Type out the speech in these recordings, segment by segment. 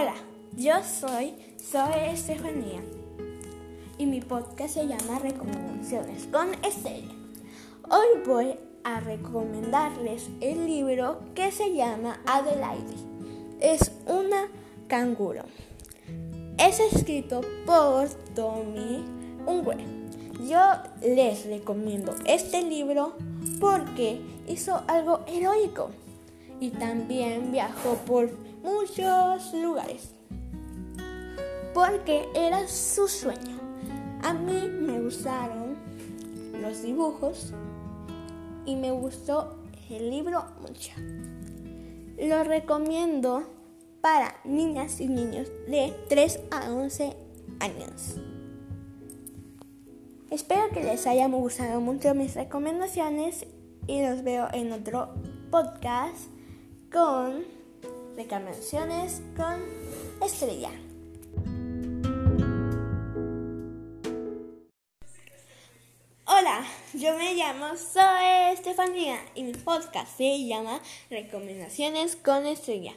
Hola, yo soy Zoe Estefanía y mi podcast se llama Recomendaciones con Estrella. Hoy voy a recomendarles el libro que se llama Adelaide. Es una canguro. Es escrito por Tommy Ungue. Yo les recomiendo este libro porque hizo algo heroico y también viajó por muchos lugares porque era su sueño. A mí me gustaron los dibujos y me gustó el libro mucho. Lo recomiendo para niñas y niños de 3 a 11 años. Espero que les hayan gustado mucho mis recomendaciones y los veo en otro podcast con recomendaciones con Estrella. Hola, yo me llamo Zoe Estefanía y mi podcast se llama Recomendaciones con Estrella.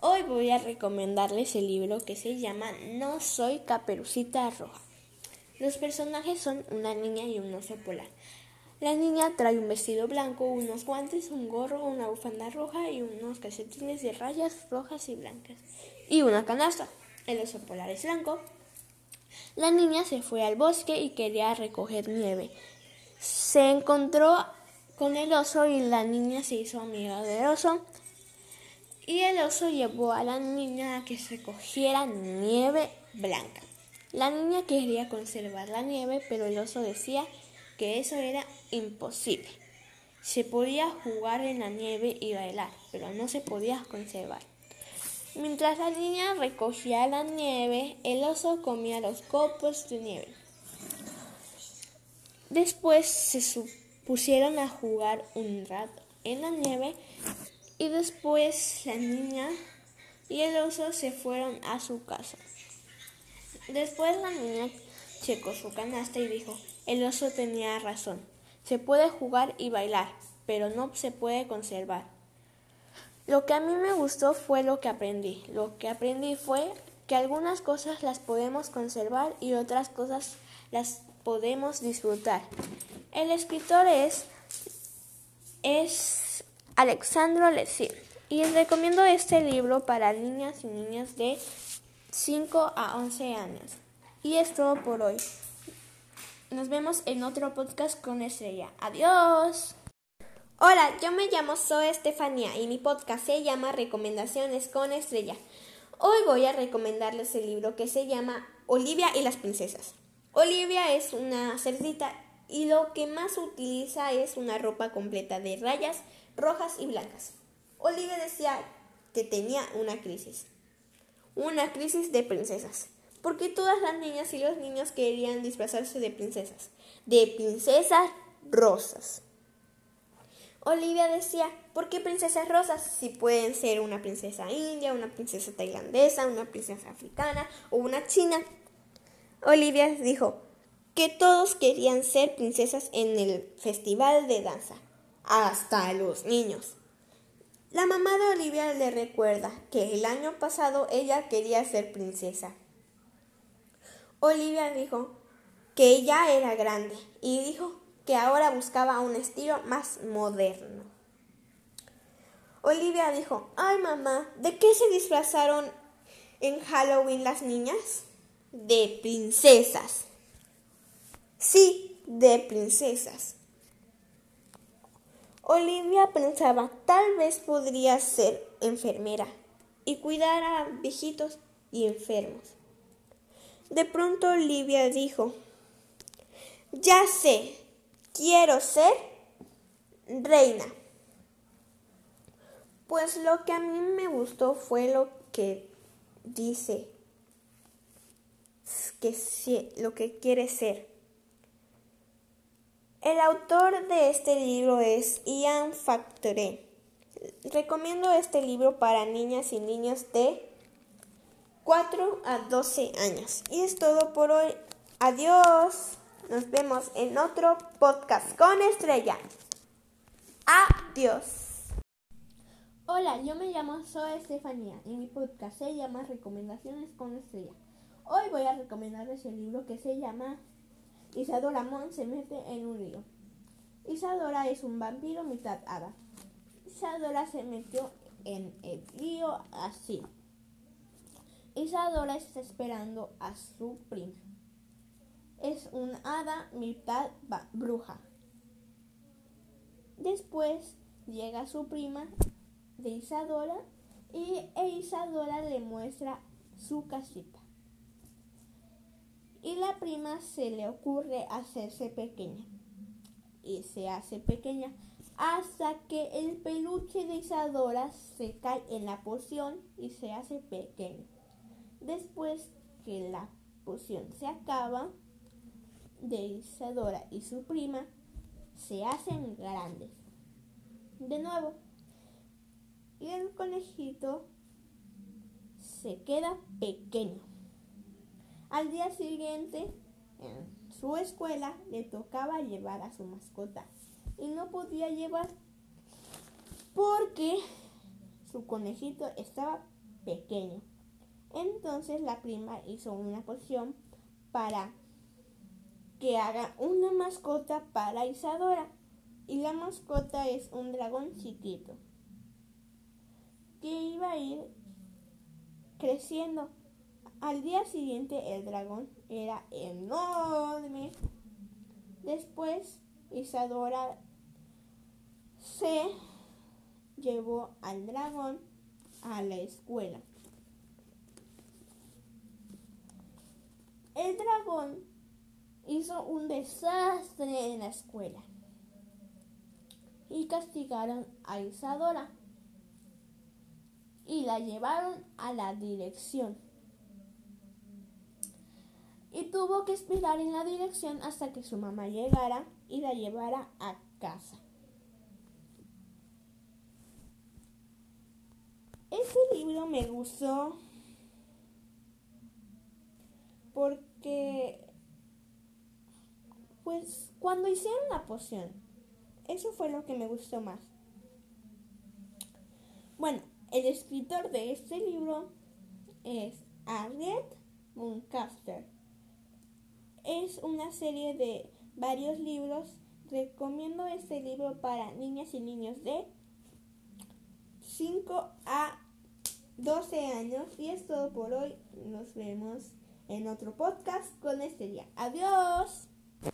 Hoy voy a recomendarles el libro que se llama No soy Caperucita Roja. Los personajes son una niña y un oso polar. La niña trae un vestido blanco, unos guantes, un gorro, una bufanda roja y unos calcetines de rayas rojas y blancas. Y una canasta. El oso polar es blanco. La niña se fue al bosque y quería recoger nieve. Se encontró con el oso y la niña se hizo amiga del oso. Y el oso llevó a la niña a que se cogiera nieve blanca. La niña quería conservar la nieve, pero el oso decía que eso era imposible. Se podía jugar en la nieve y bailar, pero no se podía conservar. Mientras la niña recogía la nieve, el oso comía los copos de nieve. Después se pusieron a jugar un rato en la nieve y después la niña y el oso se fueron a su casa. Después la niña checó su canasta y dijo, el oso tenía razón. Se puede jugar y bailar, pero no se puede conservar. Lo que a mí me gustó fue lo que aprendí. Lo que aprendí fue que algunas cosas las podemos conservar y otras cosas las podemos disfrutar. El escritor es, es Alexandro Lesí y recomiendo este libro para niñas y niños de 5 a 11 años. Y es todo por hoy. Nos vemos en otro podcast con Estrella. Adiós. Hola, yo me llamo Zoe Estefanía y mi podcast se llama Recomendaciones con Estrella. Hoy voy a recomendarles el libro que se llama Olivia y las princesas. Olivia es una cerdita y lo que más utiliza es una ropa completa de rayas rojas y blancas. Olivia decía que tenía una crisis. Una crisis de princesas porque todas las niñas y los niños querían disfrazarse de princesas, de princesas rosas. Olivia decía, ¿por qué princesas rosas si pueden ser una princesa india, una princesa tailandesa, una princesa africana o una china? Olivia dijo que todos querían ser princesas en el festival de danza, hasta los niños. La mamá de Olivia le recuerda que el año pasado ella quería ser princesa Olivia dijo que ella era grande y dijo que ahora buscaba un estilo más moderno. Olivia dijo, ay mamá, ¿de qué se disfrazaron en Halloween las niñas? De princesas. Sí, de princesas. Olivia pensaba, tal vez podría ser enfermera y cuidar a viejitos y enfermos. De pronto Olivia dijo, ya sé, quiero ser reina. Pues lo que a mí me gustó fue lo que dice, que lo que quiere ser. El autor de este libro es Ian Factoré. Recomiendo este libro para niñas y niños de 4 a 12 años. Y es todo por hoy. Adiós. Nos vemos en otro podcast con Estrella. Adiós. Hola, yo me llamo Zoe Estefanía y mi podcast se llama Recomendaciones con Estrella. Hoy voy a recomendarles el libro que se llama Isadora Mon se mete en un río. Isadora es un vampiro mitad hada. Isadora se metió en el río así. Isadora está esperando a su prima. Es un hada mitad bruja. Después llega su prima de Isadora y e Isadora le muestra su casita. Y la prima se le ocurre hacerse pequeña. Y se hace pequeña hasta que el peluche de Isadora se cae en la poción y se hace pequeño. Después que la poción se acaba, de Isadora y su prima se hacen grandes. De nuevo, y el conejito se queda pequeño. Al día siguiente, en su escuela, le tocaba llevar a su mascota y no podía llevar porque su conejito estaba pequeño. Entonces la prima hizo una poción para que haga una mascota para Isadora. Y la mascota es un dragón chiquito que iba a ir creciendo. Al día siguiente el dragón era enorme. Después Isadora se llevó al dragón a la escuela. El dragón hizo un desastre en la escuela y castigaron a Isadora y la llevaron a la dirección. Y tuvo que esperar en la dirección hasta que su mamá llegara y la llevara a casa. Ese libro me gustó porque, pues, cuando hicieron la poción, eso fue lo que me gustó más. Bueno, el escritor de este libro es Harriet Muncaster. Es una serie de varios libros. Recomiendo este libro para niñas y niños de 5 a 12 años. Y es todo por hoy. Nos vemos en otro podcast con este día. Adiós.